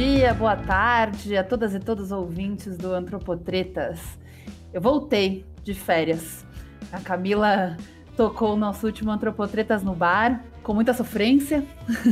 dia, boa tarde a todas e todos os ouvintes do Antropotretas. Eu voltei de férias. A Camila tocou o nosso último Antropotretas no bar, com muita sofrência.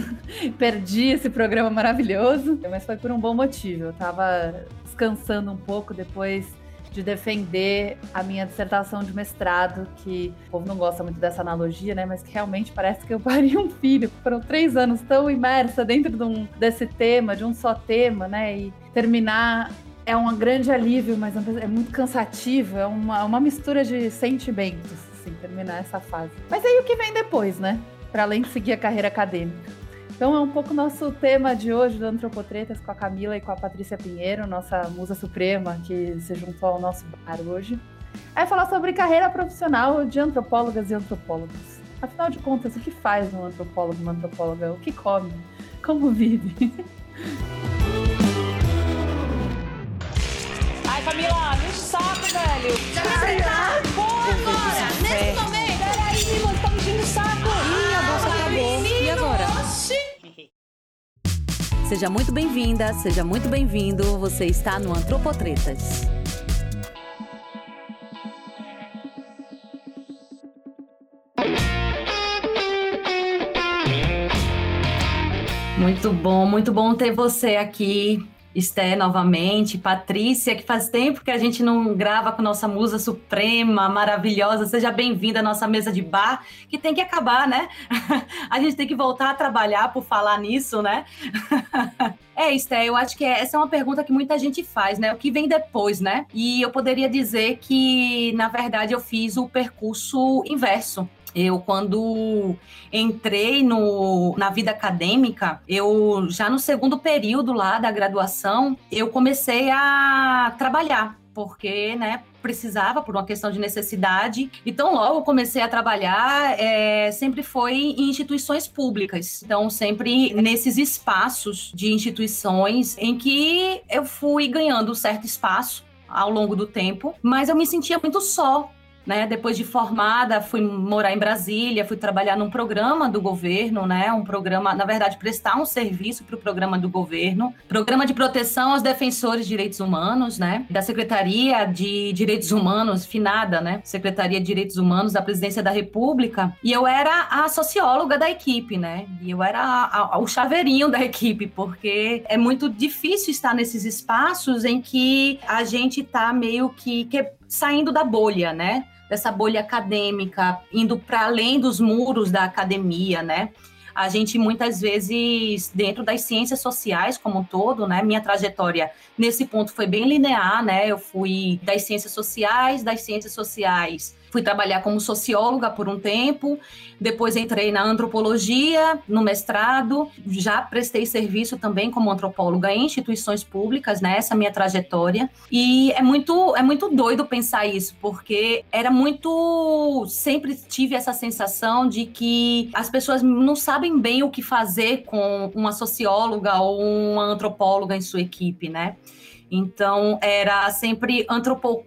Perdi esse programa maravilhoso, mas foi por um bom motivo. Eu tava descansando um pouco depois de defender a minha dissertação de mestrado, que o povo não gosta muito dessa analogia, né? Mas que realmente parece que eu pari um filho. Foram três anos tão imersa dentro de um, desse tema, de um só tema, né? E terminar é um grande alívio, mas é muito cansativo, é uma, uma mistura de sentimentos, assim, terminar essa fase. Mas aí o que vem depois, né? Para além de seguir a carreira acadêmica. Então é um pouco nosso tema de hoje do Antropotretas com a Camila e com a Patrícia Pinheiro, nossa musa suprema que se juntou ao nosso bar hoje. É falar sobre carreira profissional de antropólogas e antropólogos. Afinal de contas, o que faz um antropólogo, uma antropóloga? O que come? Como vive? Ai, Camila, me saco, velho! Seja muito bem-vinda, seja muito bem-vindo. Você está no Antropotretas. Muito bom, muito bom ter você aqui Esté novamente, Patrícia, que faz tempo que a gente não grava com nossa musa suprema, maravilhosa. Seja bem-vinda à nossa mesa de bar, que tem que acabar, né? a gente tem que voltar a trabalhar por falar nisso, né? É, Esté, eu acho que essa é uma pergunta que muita gente faz, né? O que vem depois, né? E eu poderia dizer que, na verdade, eu fiz o percurso inverso. Eu, quando entrei no, na vida acadêmica, eu já no segundo período lá da graduação, eu comecei a trabalhar, porque, né, precisava por uma questão de necessidade. Então, logo comecei a trabalhar, é, sempre foi em instituições públicas. Então, sempre nesses espaços de instituições em que eu fui ganhando certo espaço ao longo do tempo, mas eu me sentia muito só, né? Depois de formada, fui morar em Brasília, fui trabalhar num programa do governo, né? Um programa, na verdade, prestar um serviço para o programa do governo, programa de proteção aos defensores de direitos humanos, né? Da Secretaria de Direitos Humanos, finada, né? Secretaria de Direitos Humanos da Presidência da República. E eu era a socióloga da equipe, né? E eu era a, a, o chaveirinho da equipe, porque é muito difícil estar nesses espaços em que a gente está meio que, que saindo da bolha, né? Dessa bolha acadêmica, indo para além dos muros da academia, né? A gente muitas vezes dentro das ciências sociais como um todo, né? Minha trajetória nesse ponto foi bem linear, né? Eu fui das ciências sociais, das ciências sociais Fui trabalhar como socióloga por um tempo, depois entrei na antropologia, no mestrado, já prestei serviço também como antropóloga em instituições públicas, né? Essa minha trajetória. E é muito, é muito doido pensar isso, porque era muito. Sempre tive essa sensação de que as pessoas não sabem bem o que fazer com uma socióloga ou uma antropóloga em sua equipe, né? Então, era sempre antropou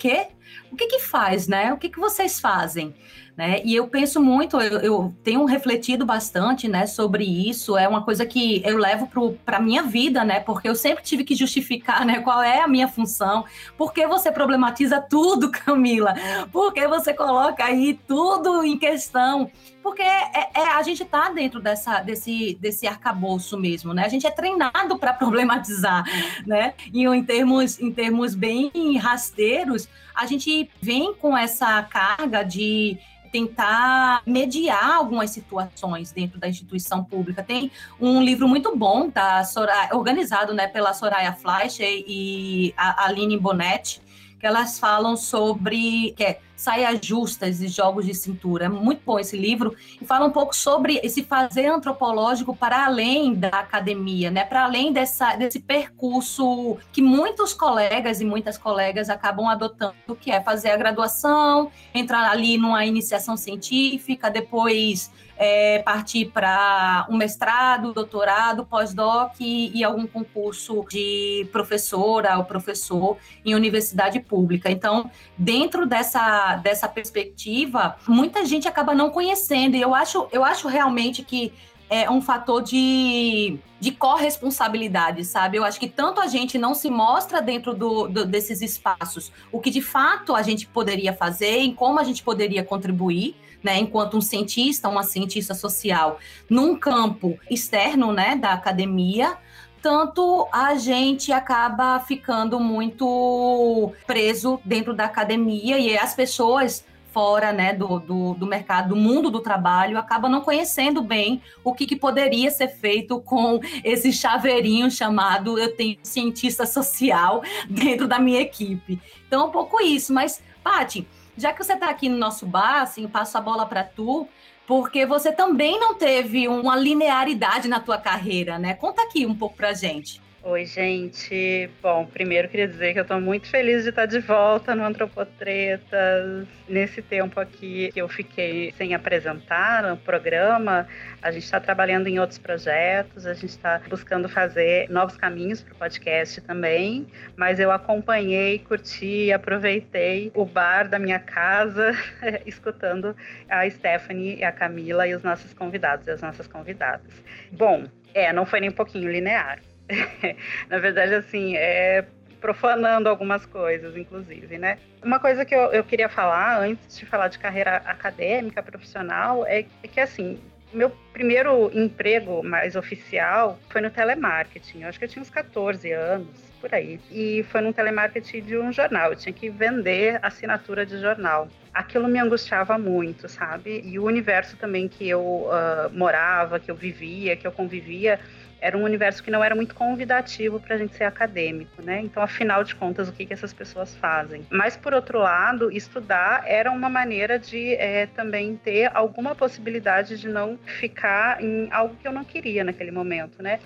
o que que faz, né? O que que vocês fazem? Né? E eu penso muito, eu, eu, tenho refletido bastante, né, sobre isso. É uma coisa que eu levo para a minha vida, né? Porque eu sempre tive que justificar, né, qual é a minha função. Por que você problematiza tudo, Camila? Por que você coloca aí tudo em questão? Porque é, é, a gente está dentro dessa, desse, desse arcabouço mesmo, né? A gente é treinado para problematizar, né? E em termos, em termos bem rasteiros, a gente vem com essa carga de tentar mediar algumas situações dentro da instituição pública. Tem um livro muito bom, da Soraya, organizado né, pela Soraya Fleischer e a Aline Bonetti, que elas falam sobre que é saias justas e jogos de cintura. É muito bom esse livro e fala um pouco sobre esse fazer antropológico para além da academia, né? Para além dessa, desse percurso que muitos colegas e muitas colegas acabam adotando, que é fazer a graduação, entrar ali numa iniciação científica, depois é, partir para um mestrado, doutorado, pós-doc e, e, algum concurso de professora ou professor em universidade pública. Então, dentro dessa dessa, perspectiva, muita gente acaba não conhecendo. E eu acho, eu acho realmente que é um fator de, de corresponsabilidade, sabe? Eu acho que tanto a gente não se mostra dentro do, do, desses espaços o que de fato a gente poderia fazer, em como a gente poderia contribuir, né, enquanto um cientista, uma cientista social, num campo externo, né, da academia, tanto a gente acaba ficando muito preso dentro da academia e as pessoas fora né, do, do, do, mercado, do mundo do trabalho, acaba não conhecendo bem o que, que, poderia ser feito com esse chaveirinho chamado eu tenho cientista social dentro da minha equipe. Então, um pouco isso. Mas, Paty, já que você está aqui no nosso bar, assim, passo a bola para tu, porque você também não teve uma linearidade na tua carreira, né? Conta aqui um pouco pra gente. Oi, gente. Bom, primeiro queria dizer que eu estou muito feliz de estar de volta no Antropotretas. Nesse tempo aqui que eu fiquei sem apresentar no programa, a gente está trabalhando em outros projetos, a gente está buscando fazer novos caminhos para o podcast também. Mas eu acompanhei, curti, aproveitei o bar da minha casa, escutando a Stephanie, a Camila e os nossos convidados e as nossas convidadas. Bom, é, não foi nem um pouquinho linear na verdade, assim, é profanando algumas coisas, inclusive, né? Uma coisa que eu, eu queria falar, antes de falar de carreira acadêmica, profissional, é, é que, assim, meu primeiro emprego mais oficial foi no telemarketing. Eu acho que eu tinha uns 14 anos, por aí. E foi no telemarketing de um jornal. Eu tinha que vender assinatura de jornal. Aquilo me angustiava muito, sabe? E o universo também que eu uh, morava, que eu vivia, que eu convivia, era um universo que não era muito convidativo para a gente ser acadêmico, né? Então, afinal de contas, o que, que essas pessoas fazem? Mas, por outro lado, estudar era uma maneira de é, também ter alguma possibilidade de não ficar em algo que eu não queria naquele momento, né?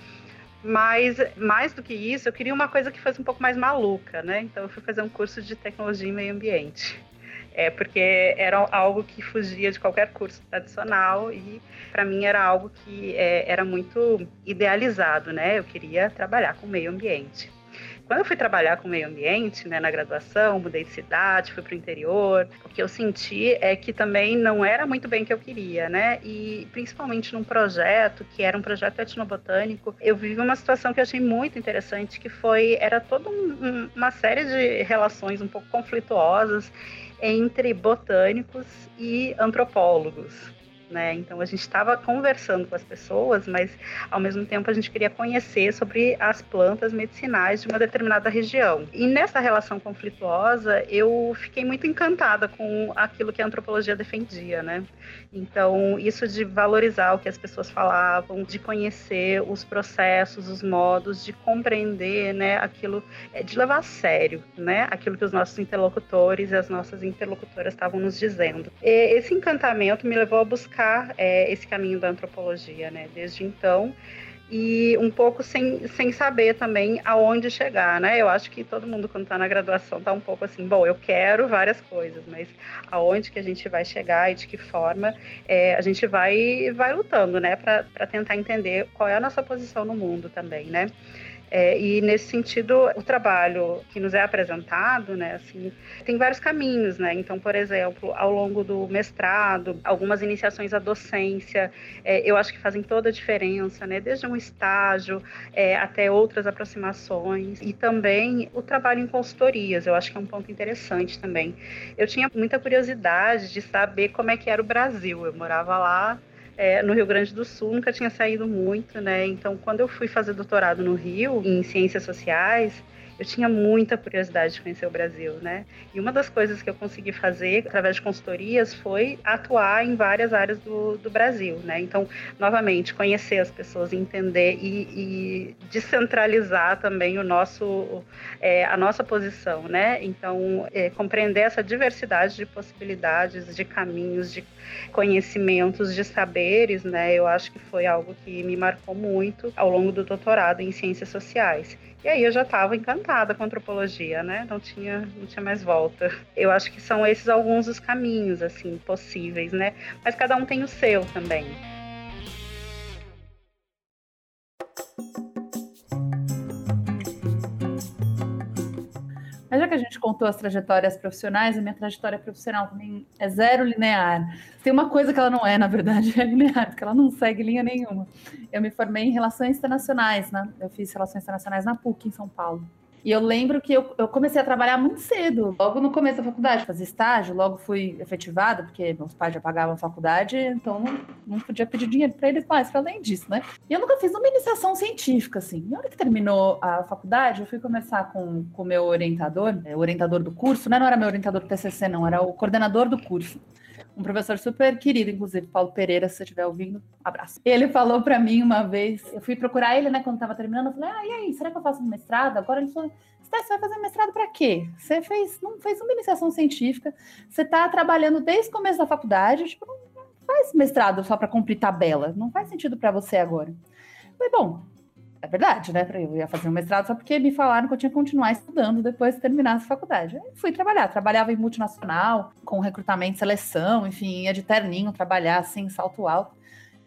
Mas, mais do que isso, eu queria uma coisa que fosse um pouco mais maluca, né? Então, eu fui fazer um curso de tecnologia e meio ambiente é porque era algo que fugia de qualquer curso tradicional e para mim era algo que é, era muito idealizado, né? Eu queria trabalhar com meio ambiente. Quando eu fui trabalhar com meio ambiente, né, na graduação, mudei de cidade, fui para o interior, o que eu senti é que também não era muito bem o que eu queria, né? E principalmente num projeto que era um projeto etnobotânico, eu vivi uma situação que eu achei muito interessante, que foi era toda um, uma série de relações um pouco conflituosas entre botânicos e antropólogos. Né? Então a gente estava conversando com as pessoas, mas ao mesmo tempo a gente queria conhecer sobre as plantas medicinais de uma determinada região. E nessa relação conflituosa, eu fiquei muito encantada com aquilo que a antropologia defendia, né? Então, isso de valorizar o que as pessoas falavam, de conhecer os processos, os modos, de compreender, né, aquilo, é, de levar a sério, né, aquilo que os nossos interlocutores e as nossas interlocutoras estavam nos dizendo. E esse encantamento me levou a buscar é, esse caminho da antropologia, né? Desde então, e um pouco sem, sem saber também aonde chegar, né? Eu acho que todo mundo quando está na graduação está um pouco assim, bom, eu quero várias coisas, mas aonde que a gente vai chegar e de que forma é, a gente vai vai lutando, né? Para tentar entender qual é a nossa posição no mundo também, né? É, e nesse sentido, o trabalho que nos é apresentado, né, assim, tem vários caminhos, né? Então, por exemplo, ao longo do mestrado, algumas iniciações à docência, é, eu acho que fazem toda a diferença, né? Desde um estágio é, até outras aproximações e também o trabalho em consultorias, eu acho que é um ponto interessante também. Eu tinha muita curiosidade de saber como é que era o Brasil. Eu morava lá é, no Rio Grande do Sul, nunca tinha saído muito, né? Então, quando eu fui fazer doutorado no Rio, em ciências sociais, eu tinha muita curiosidade de conhecer o Brasil, né? E uma das coisas que eu consegui fazer através de consultorias foi atuar em várias áreas do, do Brasil, né? Então, novamente, conhecer as pessoas, entender e, e descentralizar também o nosso, é, a nossa posição, né? Então, é, compreender essa diversidade de possibilidades, de caminhos, de conhecimentos, de saberes, né? Eu acho que foi algo que me marcou muito ao longo do doutorado em ciências sociais. E aí eu já estava encantada com antropologia, né? Não tinha, não tinha mais volta. Eu acho que são esses alguns dos caminhos, assim, possíveis, né? Mas cada um tem o seu também. A gente contou as trajetórias profissionais, a minha trajetória profissional também é zero linear. Tem uma coisa que ela não é, na verdade, é linear, porque ela não segue linha nenhuma. Eu me formei em Relações Internacionais, né? Eu fiz Relações Internacionais na PUC, em São Paulo. E eu lembro que eu, eu, comecei a trabalhar muito cedo, logo no começo da faculdade, fazer estágio, logo fui efetivada, porque meus pais já pagavam a faculdade, então não, não podia pedir dinheiro para eles mais, para além disso, né? E eu nunca fiz uma iniciação científica, assim. E na hora que terminou a faculdade, eu fui conversar com o meu orientador, é, o orientador do curso, né? Não era meu orientador do TCC, não, era o coordenador do curso um professor super querido, inclusive, Paulo Pereira, se você estiver ouvindo, abraço. Ele falou para mim uma vez, eu fui procurar ele, né, quando estava terminando, eu falei, ah, e aí, será que eu faço mestrado? Agora ele falou, você vai fazer mestrado para quê? Você fez, não fez uma iniciação científica, você está trabalhando desde o começo da faculdade, tipo, não faz mestrado só para cumprir tabela, não faz sentido para você agora. Eu falei, bom, é verdade, né? Eu ia fazer um mestrado só porque me falaram que eu tinha que continuar estudando depois de terminar a faculdade. Fui trabalhar, trabalhava em multinacional, com recrutamento, seleção, enfim, ia de terninho trabalhar assim, salto alto.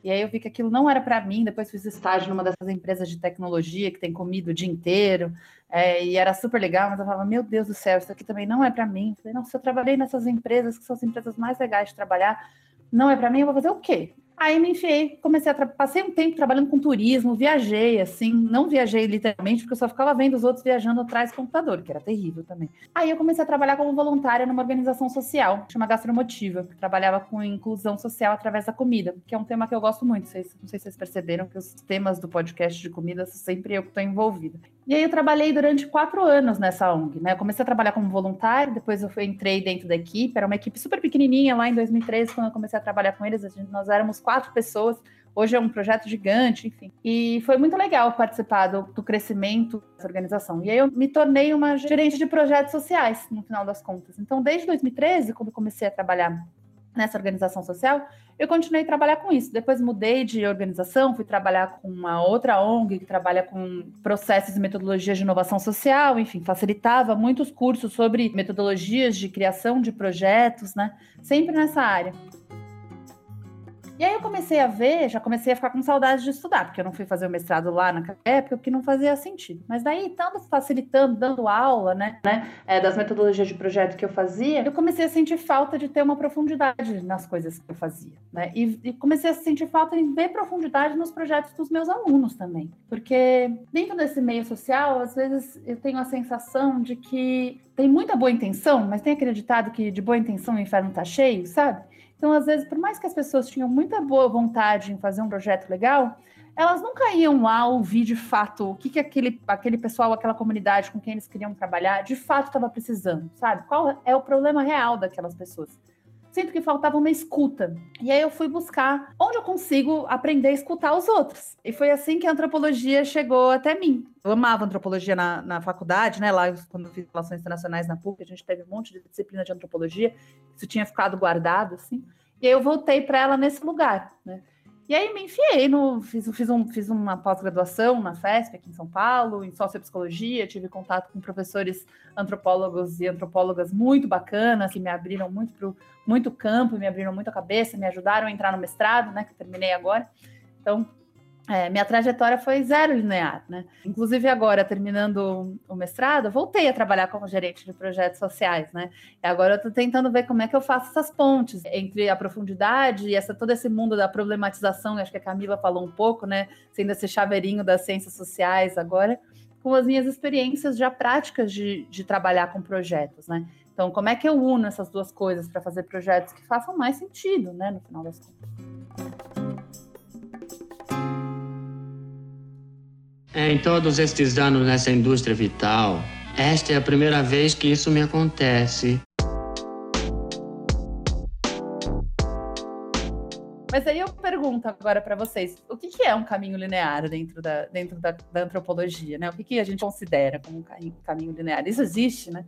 E aí eu vi que aquilo não era para mim. Depois fiz estágio numa dessas empresas de tecnologia que tem comida o dia inteiro. É, e era super legal, mas eu falava, meu Deus do céu, isso aqui também não é para mim. Eu falei, não, se eu trabalhei nessas empresas, que são as empresas mais legais de trabalhar, não é para mim, eu vou fazer o quê? Aí me enfiei, comecei a passei um tempo trabalhando com turismo, viajei assim, não viajei literalmente, porque eu só ficava vendo os outros viajando atrás do computador, que era terrível também. Aí eu comecei a trabalhar como voluntária numa organização social, chama Gastromotiva, que trabalhava com inclusão social através da comida, que é um tema que eu gosto muito. Não sei se vocês perceberam que os temas do podcast de comida sempre eu que estou envolvida. E aí eu trabalhei durante quatro anos nessa ONG, né? Eu comecei a trabalhar como voluntária, depois eu entrei dentro da equipe, era uma equipe super pequenininha lá em 2013, quando eu comecei a trabalhar com eles, nós éramos quatro pessoas, hoje é um projeto gigante, enfim. E foi muito legal participar do, do crescimento dessa organização. E aí eu me tornei uma gerente de projetos sociais, no final das contas. Então, desde 2013, quando eu comecei a trabalhar nessa organização social, eu continuei a trabalhar com isso. Depois mudei de organização, fui trabalhar com uma outra ONG que trabalha com processos e metodologias de inovação social, enfim, facilitava muitos cursos sobre metodologias de criação de projetos, né? Sempre nessa área. E aí eu comecei a ver, já comecei a ficar com saudade de estudar, porque eu não fui fazer o mestrado lá naquela época, porque não fazia sentido. Mas daí, estando facilitando, dando aula, né, né é, das metodologias de projeto que eu fazia, eu comecei a sentir falta de ter uma profundidade nas coisas que eu fazia, né? E, e comecei a sentir falta de ver profundidade nos projetos dos meus alunos também. Porque dentro desse meio social, às vezes eu tenho a sensação de que tem muita boa intenção, mas tem acreditado que de boa intenção o inferno tá cheio, sabe? Então, às vezes, por mais que as pessoas tinham muita boa vontade em fazer um projeto legal, elas nunca iam lá ouvir de fato o que, que aquele, aquele pessoal, aquela comunidade com quem eles queriam trabalhar, de fato estava precisando, sabe? Qual é o problema real daquelas pessoas? Sinto que faltava uma escuta. E aí eu fui buscar onde eu consigo aprender a escutar os outros. E foi assim que a antropologia chegou até mim. Eu amava antropologia na, na faculdade, né? Lá, quando eu fiz relações internacionais na PUC, a gente teve um monte de disciplina de antropologia. Isso tinha ficado guardado, assim. E aí eu voltei para ela nesse lugar, né? E aí me enfiei no. Fiz, fiz, um, fiz uma pós-graduação na FESP, aqui em São Paulo, em sociopsicologia, tive contato com professores antropólogos e antropólogas muito bacanas, que me abriram muito para muito campo, me abriram muito a cabeça, me ajudaram a entrar no mestrado, né? Que terminei agora. Então, é, minha trajetória foi zero linear, né? Inclusive agora, terminando o mestrado, voltei a trabalhar como gerente de projetos sociais, né? E agora eu estou tentando ver como é que eu faço essas pontes entre a profundidade e essa, todo esse mundo da problematização, acho que a Camila falou um pouco, né? Sendo esse chaveirinho das ciências sociais agora, com as minhas experiências já práticas de, de trabalhar com projetos, né? Então, como é que eu uno essas duas coisas para fazer projetos que façam mais sentido, né? No final das contas. Em todos estes anos nessa indústria vital, esta é a primeira vez que isso me acontece. Mas aí eu pergunto agora para vocês, o que, que, é um caminho linear dentro da, dentro da, da antropologia, né? O que, que, a gente considera como um caminho linear? Isso existe, né?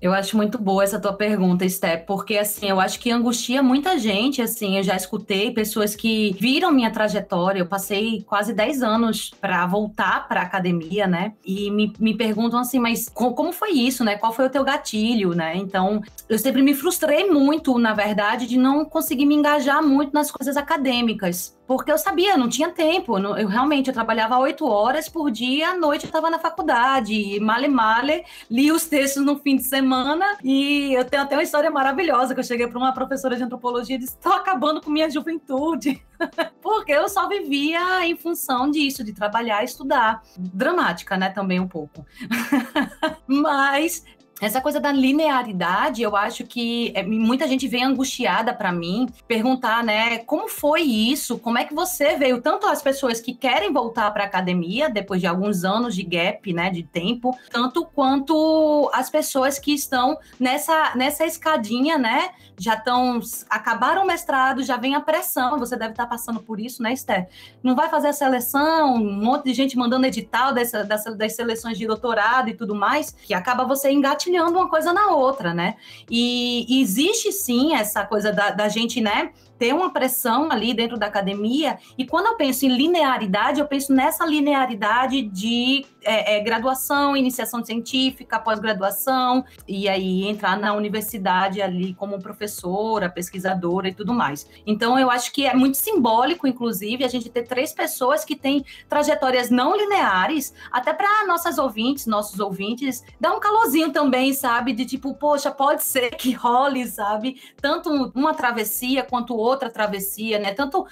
Eu acho muito boa essa tua pergunta, Steph, porque assim, eu acho que angustia muita gente, assim, eu já escutei pessoas que viram minha trajetória, eu passei quase 10 anos para voltar para academia, né? E me, me perguntam assim, mas como foi isso, né? Qual foi o teu gatilho, né? Então, eu sempre me frustrei muito, na verdade, de não conseguir me engajar muito nas coisas acadêmicas. Porque eu sabia, não tinha tempo. Eu realmente eu trabalhava oito horas por dia, à noite eu estava na faculdade. Male male, li os textos no fim de semana e eu tenho até uma história maravilhosa que eu cheguei para uma professora de antropologia e disse: "Estou acabando com minha juventude". porque eu só vivia em função disso, de trabalhar e estudar. Dramática, né, também um pouco. Mas essa coisa da linearidade, eu acho que é, muita gente vem angustiada para mim perguntar, né, como foi isso? Como é que você veio tanto as pessoas que querem voltar para academia depois de alguns anos de gap, né, de tempo, tanto quanto as pessoas que estão nessa nessa escadinha, né, já estão acabaram o mestrado, já vem a pressão, você deve estar passando por isso, né, Esther? Não vai fazer a seleção, um monte de gente mandando edital dessa, dessa das seleções de doutorado e tudo mais, que acaba você engatilhando engatilhando uma coisa na outra, né? E, existe sim essa coisa da, da gente, né? Ter uma pressão ali dentro da academia. E quando eu penso em linearidade, eu penso nessa linearidade de é, é, graduação, iniciação científica, pós-graduação, e aí entrar na universidade ali como professora, pesquisadora e tudo mais. Então, eu acho que é muito simbólico, inclusive, a gente ter três pessoas que têm trajetórias não lineares, até para nossas ouvintes, nossos ouvintes, dar um calorzinho também, sabe? De tipo, poxa, pode ser que role, sabe? Tanto uma travessia quanto travessia, né? Tanto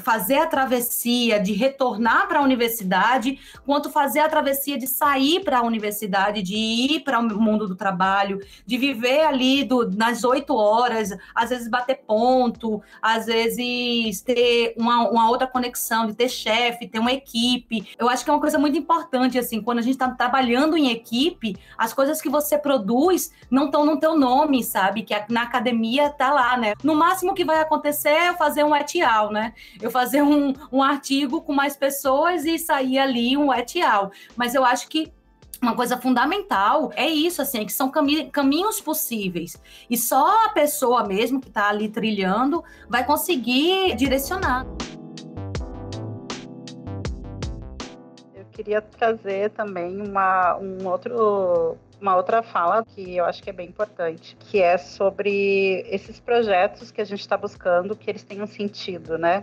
fazer a travessia de retornar para a universidade, quanto fazer a travessia de sair para a universidade, de ir para o mundo do trabalho, de viver ali do, nas oito horas, às vezes bater ponto, às vezes ter uma, uma outra conexão, de ter chefe, ter uma equipe. Eu acho que é uma coisa muito importante, assim, quando a gente está trabalhando em equipe, as coisas que você produz não estão no teu nome, sabe? Que na academia tá lá, né? No máximo que vai acontecer é fazer um etial, né? Eu fazer um, um artigo com mais pessoas e sair ali um etial. Mas eu acho que uma coisa fundamental é isso, assim, é que são cami caminhos possíveis. E só a pessoa mesmo que está ali trilhando vai conseguir direcionar. Eu queria trazer também uma, um outro uma outra fala que eu acho que é bem importante, que é sobre esses projetos que a gente está buscando que eles tenham sentido, né?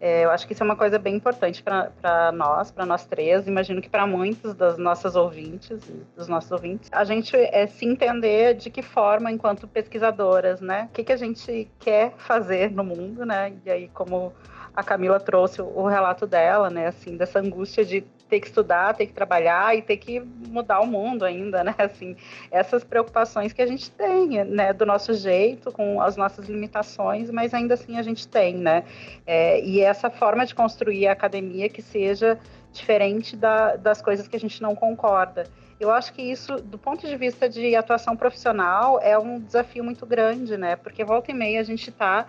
É, eu acho que isso é uma coisa bem importante para nós, para nós três. Imagino que para muitos das nossas ouvintes, dos nossos ouvintes, a gente é se entender de que forma, enquanto pesquisadoras, né? O que, que a gente quer fazer no mundo, né? E aí, como a Camila trouxe o relato dela, né? Assim, dessa angústia de ter que estudar, ter que trabalhar e ter que mudar o mundo ainda, né? Assim, essas preocupações que a gente tem, né? Do nosso jeito, com as nossas limitações, mas ainda assim a gente tem, né? É, e essa forma de construir a academia que seja diferente da, das coisas que a gente não concorda. Eu acho que isso, do ponto de vista de atuação profissional, é um desafio muito grande, né? Porque volta e meia a gente está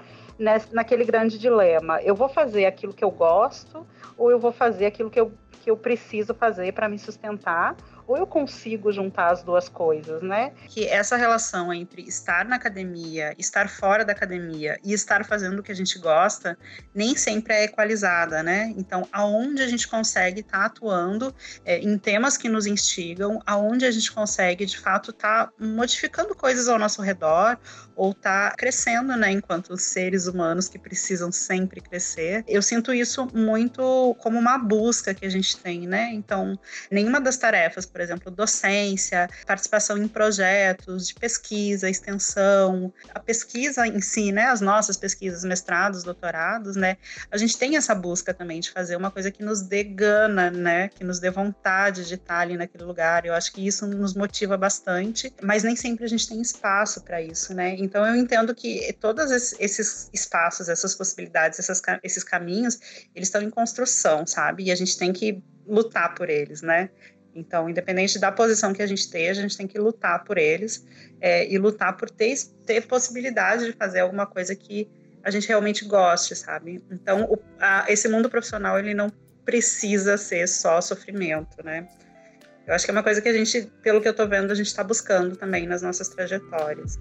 naquele grande dilema. Eu vou fazer aquilo que eu gosto ou eu vou fazer aquilo que eu, que eu preciso fazer para me sustentar ou eu consigo juntar as duas coisas, né? Que essa relação entre estar na academia, estar fora da academia e estar fazendo o que a gente gosta, nem sempre é equalizada, né? Então, aonde a gente consegue estar tá atuando é, em temas que nos instigam, aonde a gente consegue, de fato, estar tá modificando coisas ao nosso redor ou tá crescendo, né, enquanto seres humanos que precisam sempre crescer. Eu sinto isso muito como uma busca que a gente tem, né? Então, nenhuma das tarefas por exemplo, docência, participação em projetos de pesquisa, extensão, a pesquisa em si, né, as nossas pesquisas, mestrados, doutorados, né, a gente tem essa busca também de fazer uma coisa que nos dê gana, né, que nos dê vontade de estar ali naquele lugar. Eu acho que isso nos motiva bastante, mas nem sempre a gente tem espaço para isso, né? Então eu entendo que todos esses espaços, essas possibilidades, essas, esses caminhos, eles estão em construção, sabe? E a gente tem que lutar por eles, né? Então, independente da posição que a gente esteja, a gente tem que lutar por eles é, e lutar por ter, ter possibilidade de fazer alguma coisa que a gente realmente goste, sabe? Então, o, a, esse mundo profissional, ele não precisa ser só sofrimento, né? Eu acho que é uma coisa que a gente, pelo que eu tô vendo, a gente está buscando também nas nossas trajetórias.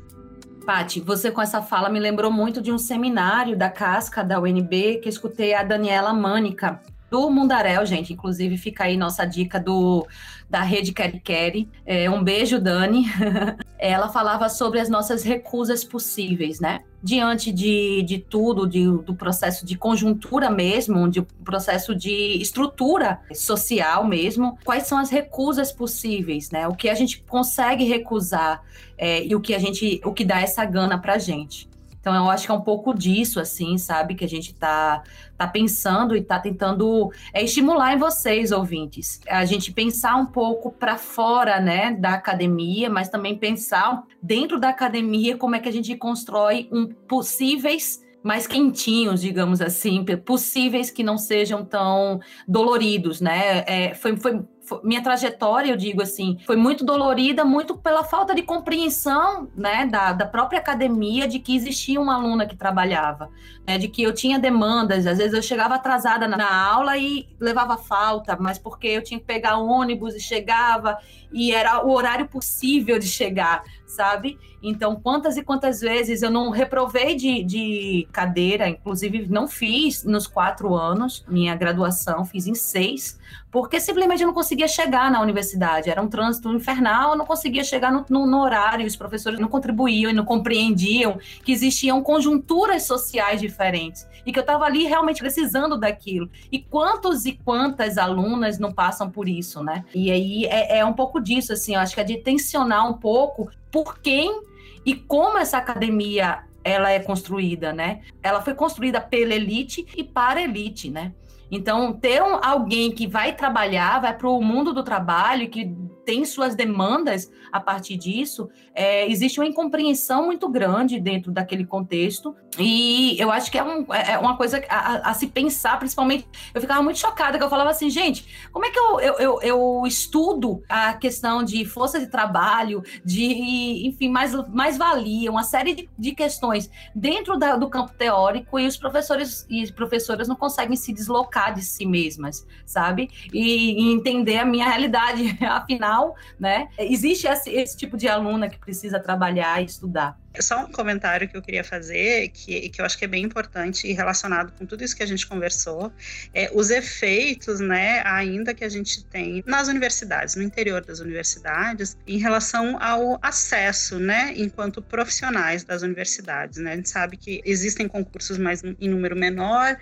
Pati, você com essa fala me lembrou muito de um seminário da Casca da UNB que eu escutei a Daniela Mânica do Mundaréu, gente. Inclusive, fica aí nossa dica do da Rede Queri Queri. É, um beijo, Dani. Ela falava sobre as nossas recusas possíveis, né? diante de, de tudo, de, do processo de conjuntura mesmo, de processo de estrutura social mesmo, quais são as recusas possíveis, né? O que a gente consegue recusar é, e o que a gente, o que dá essa gana para gente. Então, eu acho que é um pouco disso, assim, sabe? Que a gente tá, tá pensando e tá tentando é, estimular em vocês, ouvintes. A gente pensar um pouco para fora, né, da academia, mas também pensar dentro da academia como é que a gente constrói um possíveis mais quentinhos, digamos assim, possíveis que não sejam tão doloridos, né? É, foi, foi minha trajetória, eu digo assim, foi muito dolorida, muito pela falta de compreensão, né, da, da própria academia de que existia uma aluna que trabalhava, né, de que eu tinha demandas, às vezes eu chegava atrasada na, na aula e levava falta, mas porque eu tinha que pegar ônibus e chegava, e era o horário possível de chegar, sabe? Então, quantas e quantas vezes eu não reprovei de, de cadeira, inclusive não fiz nos quatro anos, minha graduação, fiz em seis, porque simplesmente eu não conseguia chegar na universidade. Era um trânsito infernal, eu não conseguia chegar no, no, no horário, os professores não contribuíam e não compreendiam que existiam conjunturas sociais diferentes e que eu estava ali realmente precisando daquilo. E quantos e quantas alunas não passam por isso, né? E aí é, é um pouco disso, assim, eu acho que é de tensionar um pouco por quem e como essa academia ela é construída, né? Ela foi construída pela elite e para a elite, né? Então, ter um, alguém que vai trabalhar, vai para o mundo do trabalho, que tem suas demandas a partir disso, é, existe uma incompreensão muito grande dentro daquele contexto. E eu acho que é, um, é, é uma coisa a, a, se pensar, principalmente. Eu ficava muito chocada, que eu falava assim, gente, como é que eu, eu, eu, eu estudo a questão de força de trabalho, de, enfim, mais, mais valia, uma série de, de questões dentro da, do campo teórico e os professores e professoras não conseguem se deslocar de si mesmas, sabe? E, e entender a minha realidade, afinal né? Existe esse, esse tipo de aluna que precisa trabalhar e estudar. Só um comentário que eu queria fazer, que, que eu acho que é bem importante e relacionado com tudo isso que a gente conversou, é os efeitos, né, ainda que a gente tem nas universidades, no interior das universidades, em relação ao acesso, né, enquanto profissionais das universidades, né? A gente sabe que existem concursos mais em número menor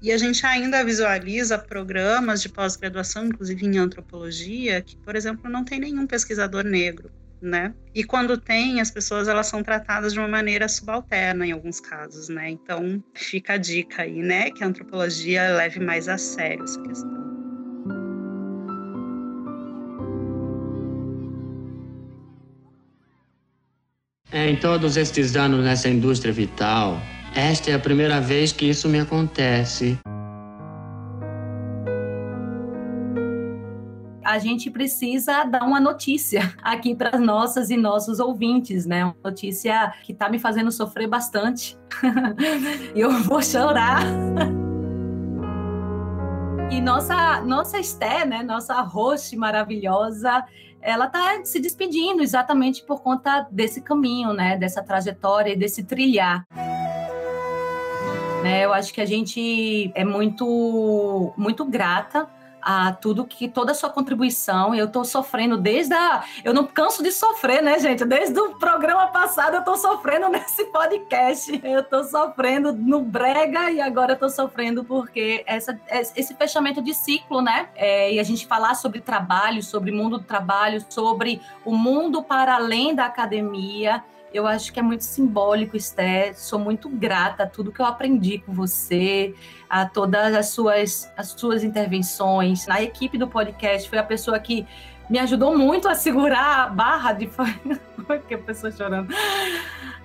e a gente ainda visualiza programas de pós-graduação, inclusive em antropologia, que, por exemplo, não tem nenhum pesquisador negro, né? E quando tem, as pessoas elas são tratadas de uma maneira subalterna em alguns casos, né? Então, fica a dica aí, né, que a antropologia leve mais a sério essa questão. Em todos estes anos nessa indústria vital, esta é a primeira vez que isso me acontece. a gente precisa dar uma notícia aqui para as nossas e nossos ouvintes, né? Uma notícia que está me fazendo sofrer bastante. eu vou chorar. E nossa, nossa Esté, né, nossa host maravilhosa, ela está se despedindo exatamente por conta desse caminho, né, dessa trajetória e desse trilhar. Né? Eu acho que a gente é muito, muito grata a tudo que toda a sua contribuição. Eu estou sofrendo desde a. Eu não canso de sofrer, né, gente? Desde o programa passado eu estou sofrendo nesse podcast. Eu estou sofrendo no Brega e agora estou sofrendo porque essa, esse fechamento de ciclo, né? É, e a gente falar sobre trabalho, sobre mundo do trabalho, sobre o mundo para além da academia. Eu acho que é muito simbólico, Esté. Sou muito grata a tudo que eu aprendi com você, a todas as suas, as suas intervenções. Na equipe do podcast, foi a pessoa que me ajudou muito a segurar a barra de. que pessoa chorando.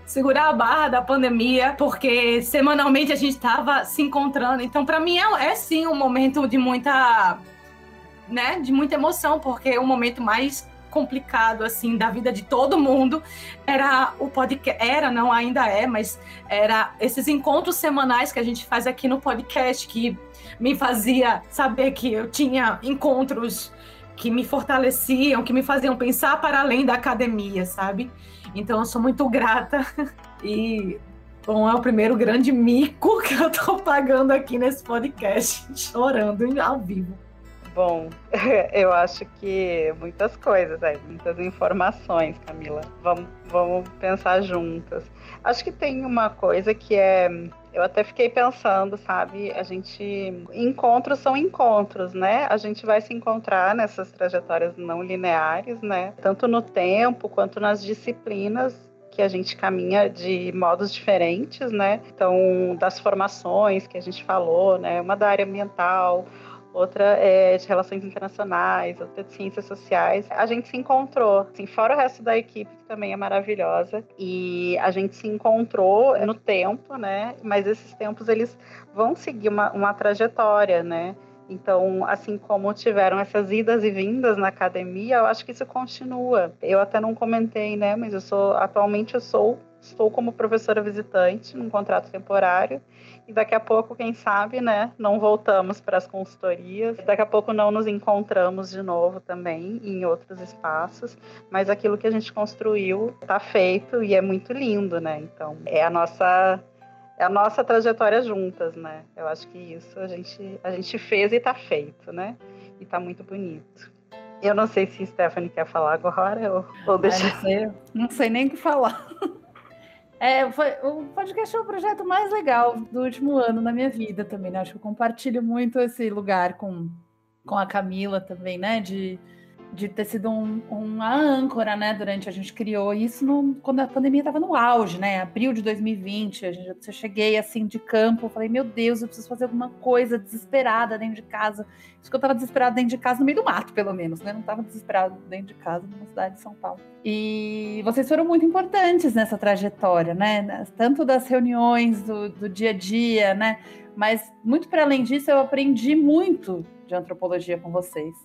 Segurar a barra da pandemia, porque semanalmente a gente estava se encontrando. Então, para mim, é, é sim um momento de muita. Né, de muita emoção, porque é o momento mais complicado assim da vida de todo mundo era o podcast era não ainda é mas era esses encontros semanais que a gente faz aqui no podcast que me fazia saber que eu tinha encontros que me fortaleciam que me faziam pensar para além da academia sabe então eu sou muito grata e Bom, é o primeiro grande mico que eu tô pagando aqui nesse podcast, chorando ao vivo. Bom, eu acho que muitas coisas, aí, muitas informações, Camila. Vamos, vamos pensar juntas. Acho que tem uma coisa que é. Eu até fiquei pensando, sabe? A gente. Encontros são encontros, né? A gente vai se encontrar nessas trajetórias não lineares, né? Tanto no tempo quanto nas disciplinas que a gente caminha de modos diferentes, né? Então, das formações que a gente falou, né? Uma da área ambiental, outra é de relações internacionais, outra de ciências sociais. A gente se encontrou, assim, fora o resto da equipe, que também é maravilhosa, e a gente se encontrou no tempo, né? Mas esses tempos, eles vão seguir uma, uma trajetória, né? Então, assim como tiveram essas idas e vindas na academia, eu acho que isso continua. Eu até não comentei, né? Mas eu sou atualmente eu sou estou como professora visitante num contrato temporário e daqui a pouco, quem sabe, né, não voltamos para as consultorias. Daqui a pouco não nos encontramos de novo também em outros espaços, mas aquilo que a gente construiu está feito e é muito lindo, né? Então, é a nossa é a nossa trajetória juntas, né? Eu acho que isso a gente, a gente fez e está feito, né? E está muito bonito. Eu não sei se Stephanie quer falar agora ou, ou deixar. não, sei, nem o que falar. É, foi, o podcast é o projeto mais legal do último ano na minha vida também, né? Acho que eu compartilho muito esse lugar com, com a Camila também, né? De de ter sido um, uma âncora, né? Durante a gente criou isso no, quando a pandemia estava no auge, né? Abril de 2020, a gente, eu cheguei assim de campo, falei, meu Deus, eu preciso fazer alguma coisa desesperada dentro de casa. Acho que eu estava desesperada dentro de casa, no meio do mato, pelo menos, né? Não estava desesperada dentro de casa, numa cidade de São Paulo. E vocês foram muito importantes nessa trajetória, né? Tanto das reuniões do, do dia a dia, né? Mas muito para além disso, eu aprendi muito de antropologia com vocês.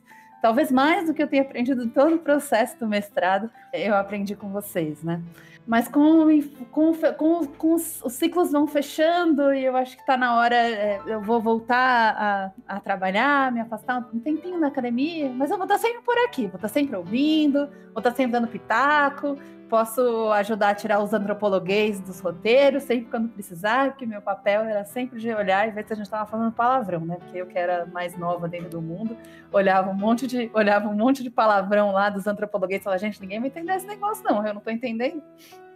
Talvez mais do que eu tenha aprendido todo o processo do mestrado, eu aprendi com vocês, né? Mas com, com, com, com os, os, ciclos vão fechando e eu acho que está na hora, é, eu vou voltar a, a, trabalhar, me afastar um tempinho da academia, mas eu vou estar sempre por aqui, vou estar sempre ouvindo, vou estar sempre dando pitaco, Posso ajudar a tirar os antropologuês dos roteiros, sempre quando precisar, porque meu papel era sempre de olhar e ver se a gente estava falando palavrão, né? Porque eu que era mais nova dentro do mundo, olhava um monte de, olhava um monte de palavrão lá dos antropologuês e falava, gente, ninguém vai entender esse negócio, não, eu não estou entendendo.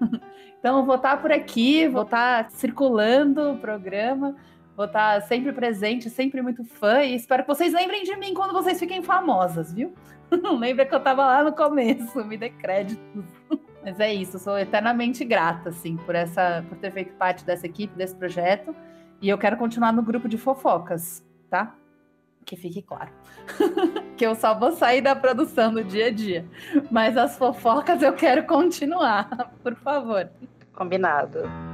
então, vou estar por aqui, vou estar circulando o programa, vou estar sempre presente, sempre muito fã, e espero que vocês lembrem de mim quando vocês fiquem famosas, viu? Lembra que eu estava lá no começo, me dê créditos. Mas é isso, sou eternamente grata, assim, por essa, por ter feito parte dessa equipe, desse projeto. E eu quero continuar no grupo de fofocas, tá? Que fique claro. que eu só vou sair da produção no dia a dia. Mas as fofocas eu quero continuar, por favor. Combinado.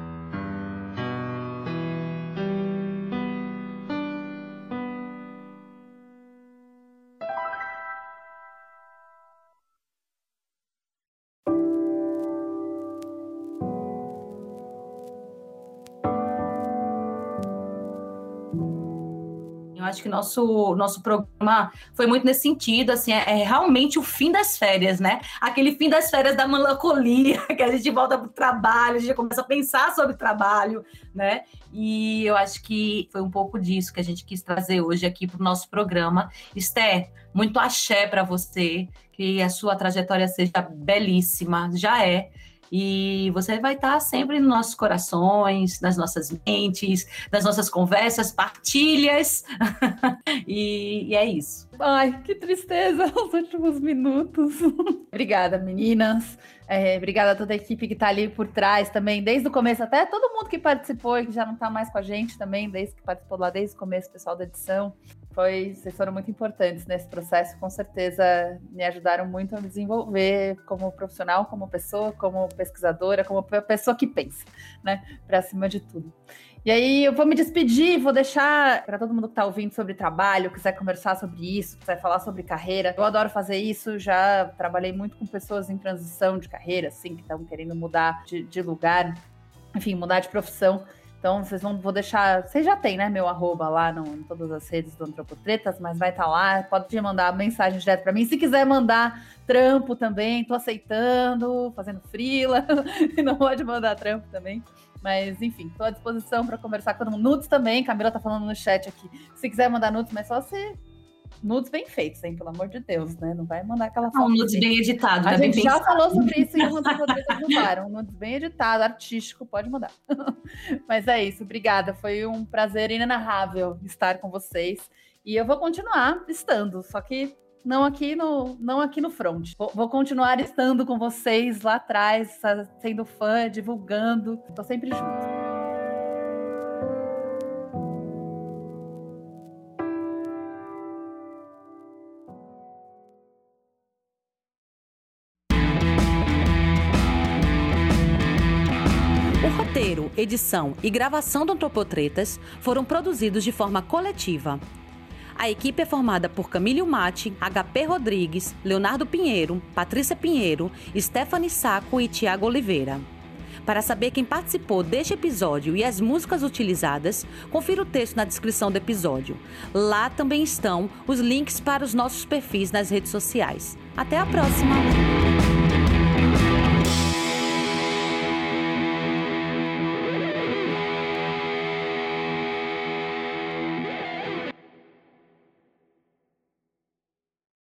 Acho que nosso nosso programa foi muito nesse sentido, assim, é, é, realmente o fim das férias, né? Aquele fim das férias da melancolia, que a gente volta para o trabalho, a gente começa a pensar sobre trabalho, né? E eu acho que foi um pouco disso que a gente quis trazer hoje aqui para o nosso programa. Esther, muito axé para você, que a sua trajetória seja belíssima, já é. E você vai estar sempre nos nossos corações, nas nossas mentes, nas nossas conversas, partilhas. e, e, é isso. Ai, que tristeza os últimos minutos. obrigada, meninas. É, obrigada a toda a equipe que está ali por trás também, desde o começo, até todo mundo que participou e que já não está mais com a gente também, desde que participou lá desde o começo, pessoal da edição foi, vocês foram muito importantes nesse processo, com certeza me ajudaram muito a me desenvolver como profissional, como pessoa, como pesquisadora, como pessoa que pensa, né, para cima de tudo. E aí eu vou me despedir, vou deixar para todo mundo que está ouvindo sobre trabalho, quiser conversar sobre isso, quiser falar sobre carreira. Eu adoro fazer isso, já trabalhei muito com pessoas em transição de carreira, assim, que estão querendo mudar de, de lugar, enfim, mudar de profissão. Então, vocês vão, vou deixar. Vocês já tem, né? Meu arroba lá no, em todas as redes do Antropotretas, mas vai estar tá lá. Pode mandar mensagem direto para mim. Se quiser mandar trampo também, tô aceitando, fazendo frila. não pode mandar trampo também. Mas, enfim, estou à disposição para conversar com todo mundo. Nudes também, Camila tá falando no chat aqui. Se quiser mandar nudes, mas só se nudes bem feitos, hein? Pelo amor de Deus, né? Não vai mandar aquela Um foto. nudes assim. bem editado, A bem gente já pensado. falou sobre isso em uma das outras bar. Um nudes bem editado, artístico, pode mandar. Mas é isso, obrigada. Foi um prazer inenarrável estar com vocês. E eu vou continuar estando, só que não aqui no, não aqui no front. Vou, vou continuar estando com vocês lá atrás, sendo fã, divulgando. Tô sempre junto. Edição e gravação do Antropotretas foram produzidos de forma coletiva. A equipe é formada por Camille Mate, HP Rodrigues, Leonardo Pinheiro, Patrícia Pinheiro, Stephanie Saco e Tiago Oliveira. Para saber quem participou deste episódio e as músicas utilizadas, confira o texto na descrição do episódio. Lá também estão os links para os nossos perfis nas redes sociais. Até a próxima!